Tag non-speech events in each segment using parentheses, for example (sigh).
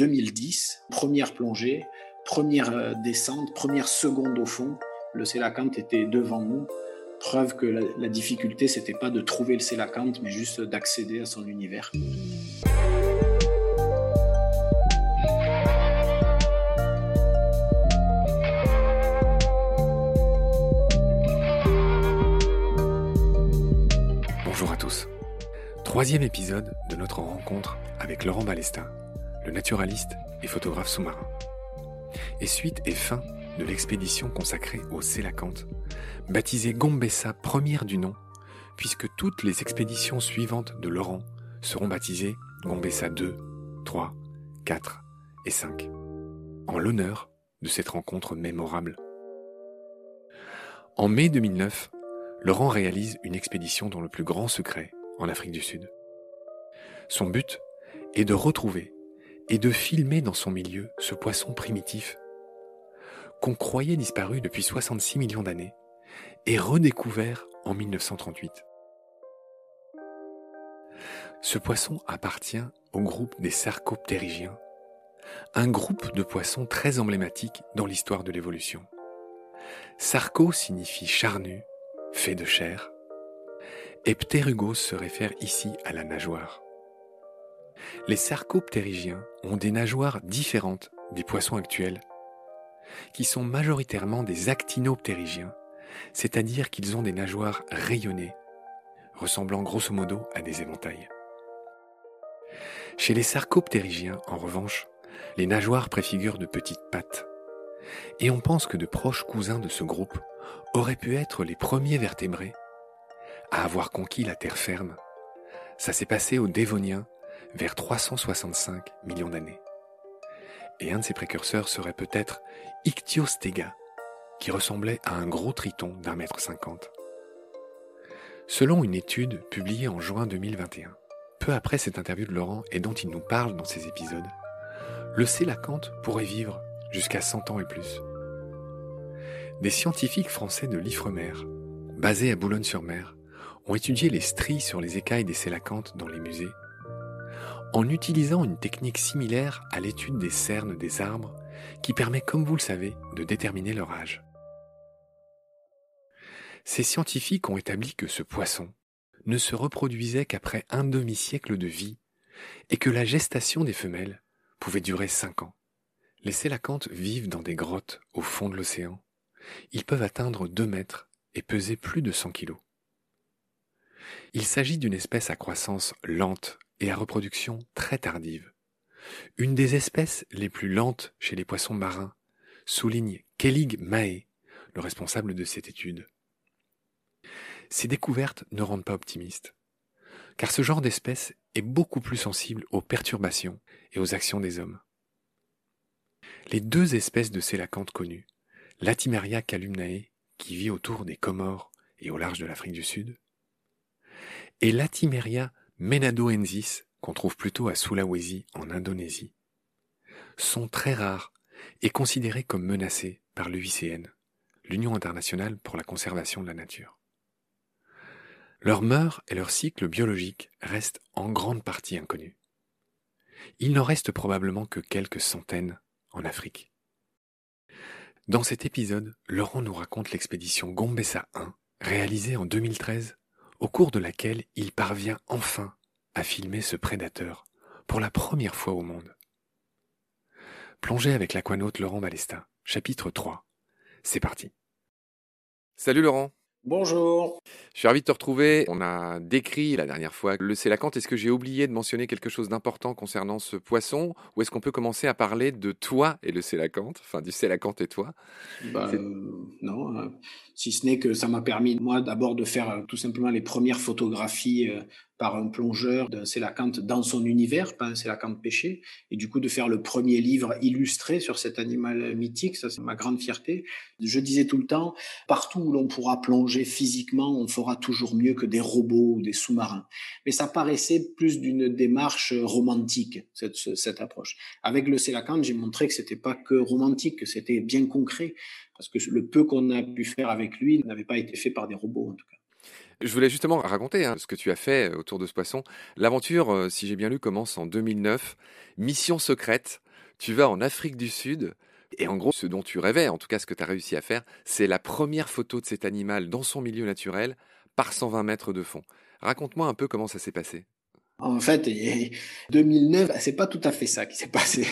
2010, première plongée, première euh, descente, première seconde au fond. Le sélacanthe était devant nous. Preuve que la, difficulté, c'était pas de trouver le sélacanthe, mais juste d'accéder à son univers. Bonjour à tous. Troisième épisode de notre rencontre avec Laurent Balestin, le naturaliste et photographe sous-marin. Et suite et fin de l'expédition consacrée au Sélacanthe, baptisée Gombessa première du nom, puisque toutes les expéditions suivantes de Laurent seront baptisées Gombessa 2, 3, 4 et 5, en l'honneur de cette rencontre mémorable. En mai 2009, Laurent réalise une expédition dans le plus grand secret en Afrique du Sud. Son but est de retrouver et de filmer dans son milieu ce poisson primitif qu'on croyait disparu depuis 66 millions d'années et redécouvert en 1938. Ce poisson appartient au groupe des sarcoptérygiens, un groupe de poissons très emblématique dans l'histoire de l'évolution. Sarco signifie charnu fait de chair, et pterugos se réfère ici à la nageoire. Les sarcoptérygiens ont des nageoires différentes des poissons actuels, qui sont majoritairement des actinoptérygiens, c'est-à-dire qu'ils ont des nageoires rayonnées, ressemblant grosso modo à des éventails. Chez les sarcoptérygiens, en revanche, les nageoires préfigurent de petites pattes, et on pense que de proches cousins de ce groupe auraient pu être les premiers vertébrés à avoir conquis la terre ferme. Ça s'est passé au Dévonien vers 365 millions d'années. Et un de ses précurseurs serait peut-être Ichthyostega, qui ressemblait à un gros triton d'un mètre cinquante. Selon une étude publiée en juin 2021, peu après cette interview de Laurent et dont il nous parle dans ces épisodes, le sélacanthe pourrait vivre jusqu'à 100 ans et plus. Des scientifiques français de l'Ifremer, basés à Boulogne-sur-Mer, ont étudié les stries sur les écailles des sélacanthes dans les musées, en utilisant une technique similaire à l'étude des cernes des arbres, qui permet, comme vous le savez, de déterminer leur âge. Ces scientifiques ont établi que ce poisson ne se reproduisait qu'après un demi-siècle de vie et que la gestation des femelles pouvait durer cinq ans. Les sélacanthes vivent dans des grottes au fond de l'océan. Ils peuvent atteindre 2 mètres et peser plus de 100 kilos. Il s'agit d'une espèce à croissance lente et à reproduction très tardive. Une des espèces les plus lentes chez les poissons marins, souligne Kellig Mae, le responsable de cette étude. Ces découvertes ne rendent pas optimistes, car ce genre d'espèce est beaucoup plus sensible aux perturbations et aux actions des hommes. Les deux espèces de célacanthes connues, Latimeria calumnae, qui vit autour des Comores et au large de l'Afrique du Sud, et Latimeria menadoensis, qu'on trouve plutôt à Sulawesi en Indonésie, sont très rares et considérées comme menacées par l'UICN, l'Union internationale pour la conservation de la nature. Leurs mœurs et leur cycle biologique restent en grande partie inconnus. Il n'en reste probablement que quelques centaines en Afrique. Dans cet épisode, Laurent nous raconte l'expédition Gombessa 1, réalisée en 2013, au cours de laquelle il parvient enfin à filmer ce prédateur pour la première fois au monde. Plongez avec l'aquanaute Laurent Balestin, chapitre 3. C'est parti. Salut Laurent. Bonjour. Je suis ravi de te retrouver. On a décrit la dernière fois le sélacanthe. Est-ce que j'ai oublié de mentionner quelque chose d'important concernant ce poisson Ou est-ce qu'on peut commencer à parler de toi et le sélacanthe Enfin, du sélacanthe et toi? Bah, euh, Non, euh, si ce n'est que ça m'a permis, moi, d'abord de faire euh, tout simplement les premières photographies par un plongeur d'un sélacanthe dans son univers, pas un sélacanthe pêché, et du coup de faire le premier livre illustré sur cet animal mythique, ça c'est ma grande fierté. Je disais tout le temps, partout où l'on pourra plonger physiquement, on fera toujours mieux que des robots ou des sous-marins. Mais ça paraissait plus d'une démarche romantique, cette, cette approche. Avec le sélacanthe, j'ai montré que c'était pas que romantique, que c'était bien concret, parce que le peu qu'on a pu faire avec lui n'avait pas été fait par des robots en tout cas. Je voulais justement raconter hein, ce que tu as fait autour de ce poisson. L'aventure, euh, si j'ai bien lu, commence en 2009. Mission secrète. Tu vas en Afrique du Sud, et en gros, ce dont tu rêvais, en tout cas ce que tu as réussi à faire, c'est la première photo de cet animal dans son milieu naturel par 120 mètres de fond. Raconte-moi un peu comment ça s'est passé. En fait, 2009, c'est pas tout à fait ça qui s'est passé.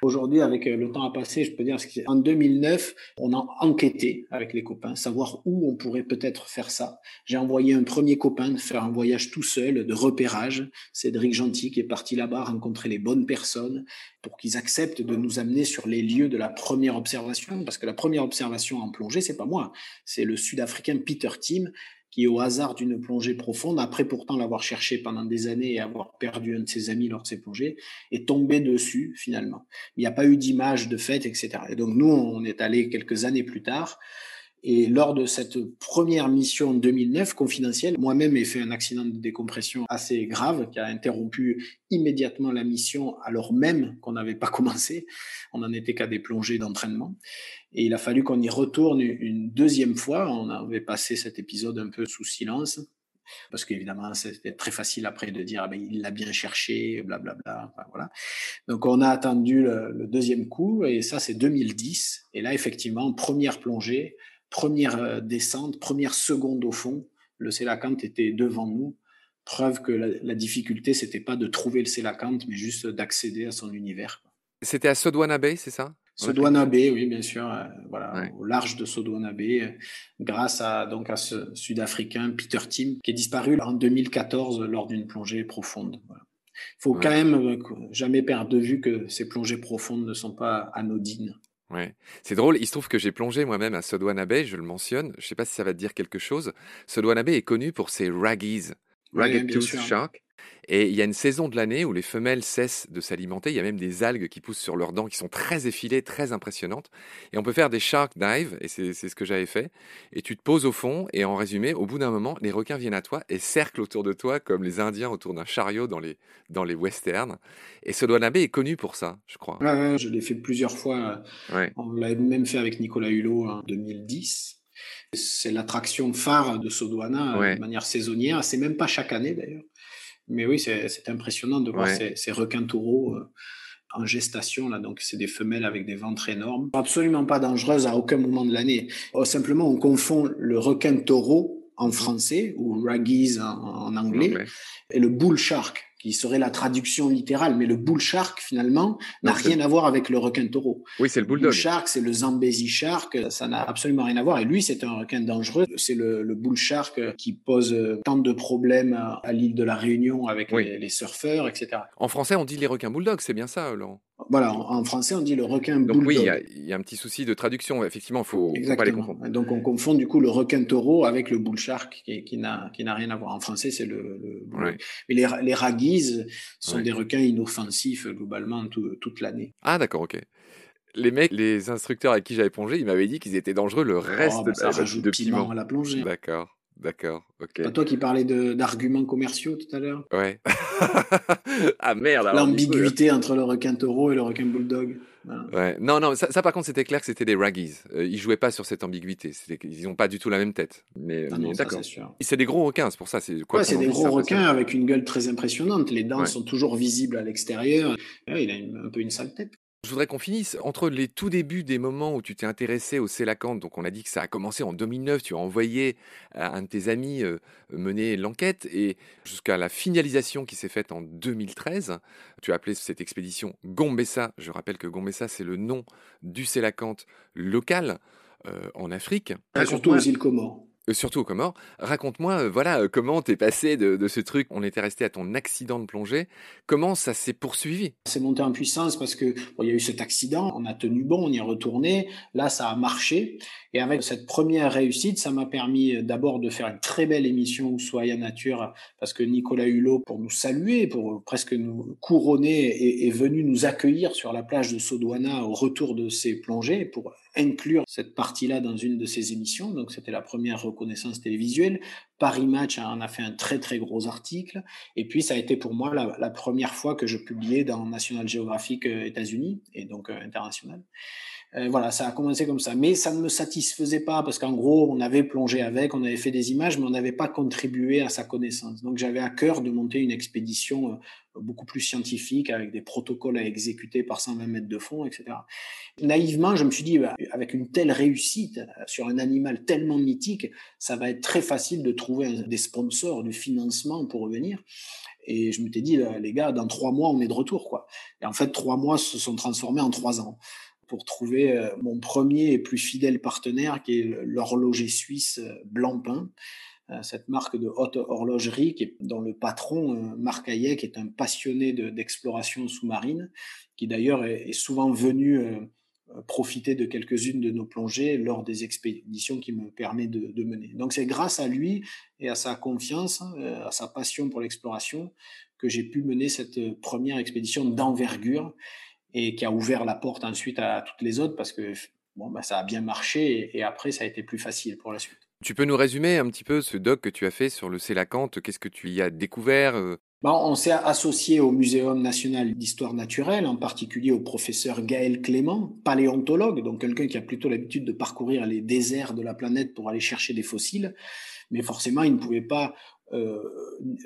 Aujourd'hui, avec euh, le temps à passer, je peux dire qu'en 2009, on a enquêté avec les copains, savoir où on pourrait peut-être faire ça. J'ai envoyé un premier copain faire un voyage tout seul de repérage, Cédric Gentil, qui est parti là-bas rencontrer les bonnes personnes pour qu'ils acceptent de nous amener sur les lieux de la première observation, parce que la première observation en plongée, c'est pas moi, c'est le Sud-Africain Peter Tim qui, au hasard d'une plongée profonde, après pourtant l'avoir cherché pendant des années et avoir perdu un de ses amis lors de ses plongées, est tombé dessus finalement. Il n'y a pas eu d'image de fait, etc. Et donc nous, on est allé quelques années plus tard et lors de cette première mission 2009 confidentielle, moi-même ai fait un accident de décompression assez grave qui a interrompu immédiatement la mission alors même qu'on n'avait pas (laughs) commencé. On n'en était qu'à des plongées d'entraînement. Et il a fallu qu'on y retourne une deuxième fois. On avait passé cet épisode un peu sous silence. Parce qu'évidemment, c'était très facile après de dire, ah ben, il l'a bien cherché, blablabla. voilà. Donc, on a attendu le, le deuxième coup, et ça, c'est 2010. Et là, effectivement, première plongée, première euh, descente, première seconde au fond, le sélacanthe était devant nous. Preuve que la, difficulté, c'était pas de trouver le sélacanthe, mais juste d'accéder à son univers. C'était à Sodwana Bay, c'est ça? Sodwana Bay, oui, bien sûr, euh, voilà, au large de Sodwana Bay, euh, grâce à donc à ce Sud-Africain Peter Tim, qui est disparu en 2014 lors d'une plongée profonde. Il faut quand même jamais perdre de vue que ces plongées profondes ne sont pas anodines. Ouais, c'est drôle. Il se trouve que j'ai plongé moi-même à Sodwana Bay, je le mentionne. Je ne sais pas si ça va te dire quelque chose. Sodwana Bay est connu pour ses raggies, ragged tooth shark. Et il y a une saison de l'année où les femelles cessent de s'alimenter. Il y a même des algues qui poussent sur leurs dents qui sont très effilées, très impressionnantes. Et on peut faire des shark dives, et c'est ce que j'avais fait. Et tu te poses au fond, et en résumé, au bout d'un moment, les requins viennent à toi et cerclent autour de toi comme les Indiens autour d'un chariot dans les, dans les westerns. Et Sodwana Bay est connu pour ça, je crois. Ouais, je l'ai fait plusieurs fois. On l'avait même fait avec Nicolas Hulot en 2010. C'est l'attraction phare de Sodwana de manière saisonnière. C'est même pas chaque année d'ailleurs. Mais oui, c'est impressionnant de voir ces, requins taureaux euh, en gestation. Là. Donc, c'est des femelles avec des ventres énormes. Absolument pas dangereuses à aucun moment de l'année. Oh, simplement, on confond le requin taureau en français, ou raggies en, anglais, et le bull shark qui serait la traduction littérale, mais le bull shark finalement n'a rien à voir avec le requin taureau. Oui, c'est le bulldog. Le bull shark, c'est le Zambezi shark, ça n'a absolument rien à voir. Et lui, c'est un requin dangereux. C'est le, le, bull shark qui pose tant de problèmes à, l'île de la Réunion avec les, surfeurs, etc. En français, on dit les requins bulldogs, c'est bien ça, Laurent? Voilà, en, français, on dit le requin bulldog. oui, il y, a un petit souci de traduction. Effectivement, il faut, faut, pas les confondre. Donc, on confond du coup le requin taureau avec le bull shark, qui, qui n'a rien à voir. En français, c'est le. Mais les, les raguises sont des requins inoffensifs globalement toute l'année. Ah, d'accord, ok les mecs, les instructeurs avec qui j'avais plongé, ils m'avaient dit qu'ils étaient dangereux le oh, reste bah, ça de, de piment à la plongée. D'accord. D'accord, ok. Pas toi qui parlais d'arguments commerciaux tout à l'heure Ouais. (laughs) ah merde L'ambiguïté entre le requin taureau et le requin bulldog. Ouais. Non, non, ça, par contre, c'était clair que c'était des raggies. Euh, ils jouaient pas sur cette ambiguïté. Ils n'ont pas du tout la même tête. Mais, ah d'accord. C'est des gros requins, c'est pour ça. C'est quoi ouais, c'est des gros requins avec une gueule très impressionnante. Les dents sont toujours visibles à l'extérieur. il a un peu une sale tête. Je voudrais qu'on finisse entre les tout débuts des moments où tu t'es intéressé au Célacanthe. Donc, on a dit que ça a commencé en 2009. Tu as envoyé à un de tes amis euh, mener l'enquête et jusqu'à la finalisation qui s'est faite en 2013. Tu as appelé cette expédition Gombessa. Je rappelle que Gombessa, c'est le nom du Célacanthe local euh, en Afrique. surtout aux îles Comores. Euh, surtout aux. Raconte-moi, euh, voilà, euh, comment t'es passé de, ce truc. On était resté à ton accident de plongée. Comment ça s'est poursuivi? C'est monté en puissance parce que il y a eu cet accident. On a tenu bon, on y est retourné. Là, ça a marché. Et avec cette première réussite, ça m'a permis d'abord de faire une très belle émission Soya Nature parce que Nicolas Hulot, pour nous saluer, pour presque nous couronner, est, venu nous accueillir sur la plage de Sodwana au retour de ses plongées pour inclure cette partie-là dans une de ses émissions. Donc, c'était la première reconnaissance télévisuelle. Paris Match en a fait un très très gros article. Et puis ça a été pour moi la, première fois que je publiais dans National Geographic euh, États-Unis et donc euh, international. Euh, voilà, ça a commencé comme ça. Mais ça ne me satisfaisait pas parce qu'en gros, on avait plongé avec, on avait fait des images, mais on n'avait pas contribué à sa connaissance. Donc j'avais à cœur de monter une expédition beaucoup plus scientifique avec des protocoles à exécuter par 120 mètres de fond, etc. Naïvement, je me suis dit, bah, avec une telle réussite sur un animal tellement mythique, ça va être très facile de trouver des sponsors, du financement pour revenir. Et je m'étais dit, les gars, dans trois mois, on est de retour, quoi. Et en fait, trois mois se sont transformés en trois ans pour trouver euh, mon premier et plus fidèle partenaire, qui est l'horloger suisse euh, Blancpain, euh, cette marque de haute horlogerie qui est, dont le patron, Marc Hayek, est un passionné d'exploration sous-marine, qui d'ailleurs est, souvent venu profiter de quelques-unes de nos plongées lors des expéditions qui me permet de, mener. Donc c'est grâce à lui et à sa confiance, à sa passion pour l'exploration, que j'ai pu mener cette première expédition d'envergure et qui a ouvert la porte ensuite à toutes les autres parce que bon, bah, ça a bien marché et, après ça a été plus facile pour la suite. Tu peux nous résumer un petit peu ce doc que tu as fait sur le Célacanthe Qu'est-ce que tu y as découvert? Euh? Bon, On s'est associé au Muséum national d'histoire naturelle, en particulier au professeur Gaël Clément, paléontologue, donc quelqu'un qui a plutôt l'habitude de parcourir les déserts de la planète pour aller chercher des fossiles. Mais forcément, il ne pouvait pas euh,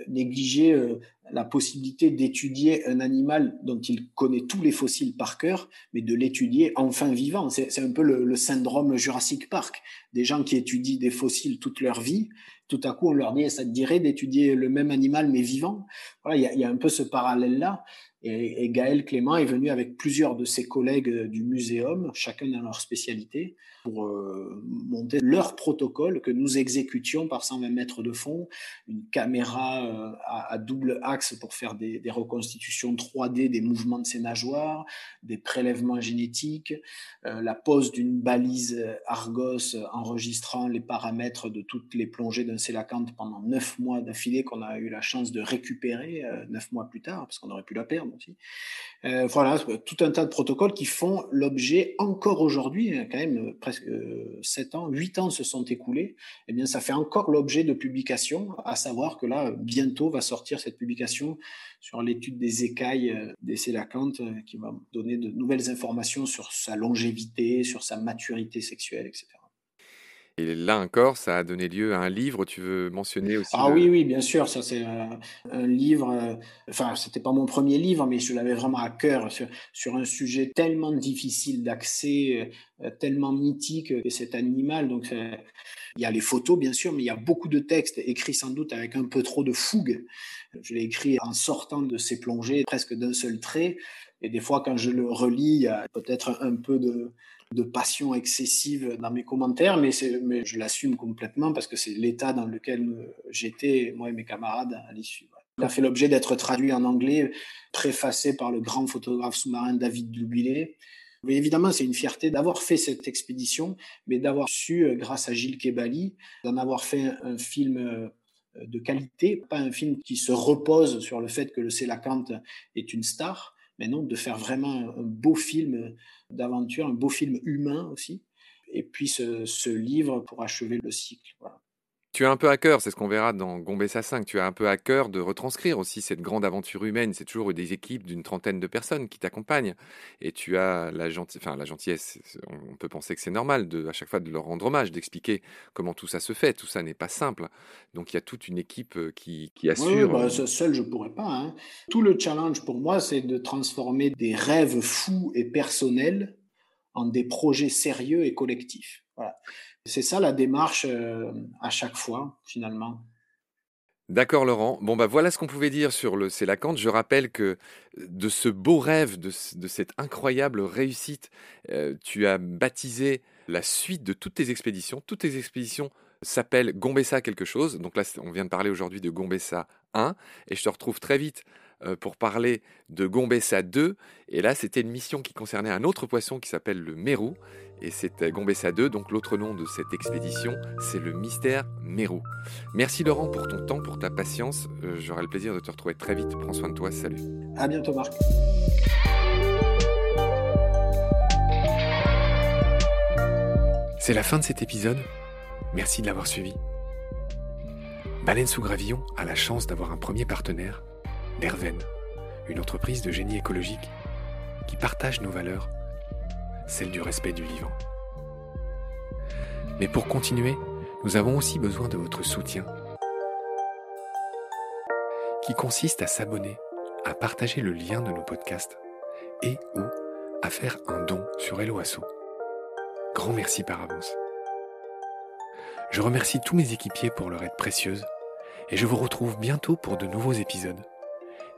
négliger euh, la possibilité d'étudier un animal dont il connaît tous les fossiles par cœur, mais de l'étudier enfin vivant. C'est un peu le, syndrome Jurassic Park. Des gens qui étudient des fossiles toute leur vie, tout à coup on leur dit ça te dirait d'étudier le même animal mais vivant? Voilà, il y a, un peu ce parallèle-là. Et, et, Gaël Clément est venu avec plusieurs de ses collègues euh, du muséum, chacun dans leur spécialité, pour euh, monter leur protocole que nous exécutions par 120 mètres de fond, une caméra euh, à, double axe pour faire des, reconstitutions 3D des mouvements de ses nageoires, des prélèvements génétiques, la pose d'une balise Argos enregistrant les paramètres de toutes les plongées d'un sélacanthe pendant neuf mois d'affilée qu'on a eu la chance de récupérer neuf mois plus tard, parce qu'on aurait pu la perdre Euh, voilà, tout un tas de protocoles qui font l'objet encore aujourd'hui, hein, quand même euh, presque 7 euh, ans, 8 ans se sont écoulés, eh bien ça fait encore l'objet de publications, à savoir que là, bientôt va sortir cette publication sur l'étude des écailles des sélacantes qui va donner de nouvelles informations sur sa longévité, sur sa maturité sexuelle, etc. Et là encore, ça a donné lieu à un livre. Tu veux mentionner aussi Ah oui, oui, bien sûr. Ça, c'est euh, un livre. Euh, enfin, c'était pas mon premier livre, mais je l'avais vraiment à cœur sur, sur un sujet tellement difficile d'accès, euh, tellement mythique que cet animal. Donc, il y a les photos, bien sûr, mais il y a beaucoup de textes écrits sans doute avec un peu trop de fougue. Je l'ai écrit en sortant de ces plongées, presque d'un seul trait. Et des fois, quand je le relis, il y a peut-être un peu de, de passion excessive dans mes commentaires, mais, je l'assume complètement parce que c'est l'état dans lequel j'étais, moi et mes camarades, à l'issue. Il a fait l'objet d'être traduit en anglais, préfacé par le grand photographe sous-marin David Dubillet. Mais évidemment, c'est une fierté d'avoir fait cette expédition, mais d'avoir su, euh, grâce à Gilles Kebali, d'en avoir fait un, film euh, de qualité, pas un film qui se repose sur le fait que le Sélacanthe est une star, mais non, de faire vraiment un beau film d'aventure, un beau film humain aussi, et puis ce, livre pour achever le cycle. Tu as un peu à cœur, c'est ce qu'on verra dans Gombessa 5, tu as un peu à cœur de retranscrire aussi cette grande aventure humaine. C'est toujours des équipes d'une trentaine de personnes qui t'accompagnent. Et tu as la, enfin, la gentillesse, on peut penser que c'est normal de, à chaque fois de leur rendre hommage, d'expliquer comment tout ça se fait. Tout ça n'est pas simple. Donc il y a toute une équipe euh, qui, qui assure. Oui, bah, seul, je ne pourrais pas. Hein. Tout le challenge pour moi, c'est de transformer des rêves fous et personnels en des projets sérieux et collectifs. Voilà. C'est ça la démarche euh, à chaque fois, finalement. D'accord Laurent. Bon bah voilà ce qu'on pouvait dire sur le Célacanthe. Je rappelle que de ce beau rêve, de, cette incroyable réussite, euh, tu as baptisé la suite de toutes tes expéditions. Toutes tes expéditions s'appellent Gombessa quelque chose. Donc là, on vient de parler aujourd'hui de Gombessa 1 et je te retrouve très vite euh, pour parler de Gombessa 2. Et là, c'était une mission qui concernait un autre poisson qui s'appelle le Mérou. Et c'était Gombessa 2, donc l'autre nom de cette expédition, c'est le mystère Mérou. Merci Laurent pour ton temps, pour ta patience. Euh, j'aurai le plaisir de te retrouver très vite. Prends soin de toi. Salut. À bientôt, Marc. C'est la fin de cet épisode. Merci de l'avoir suivi. Baleine sous Gravillon a la chance d'avoir un premier partenaire, Derven, une entreprise de génie écologique qui partage nos valeurs, celle du respect du vivant. Mais pour continuer, nous avons aussi besoin de votre soutien, qui consiste à s'abonner, à partager le lien de nos podcasts et ou à faire un don sur Helloasso. Grand merci par avance. Je remercie tous mes équipiers pour leur aide précieuse et je vous retrouve bientôt pour de nouveaux épisodes.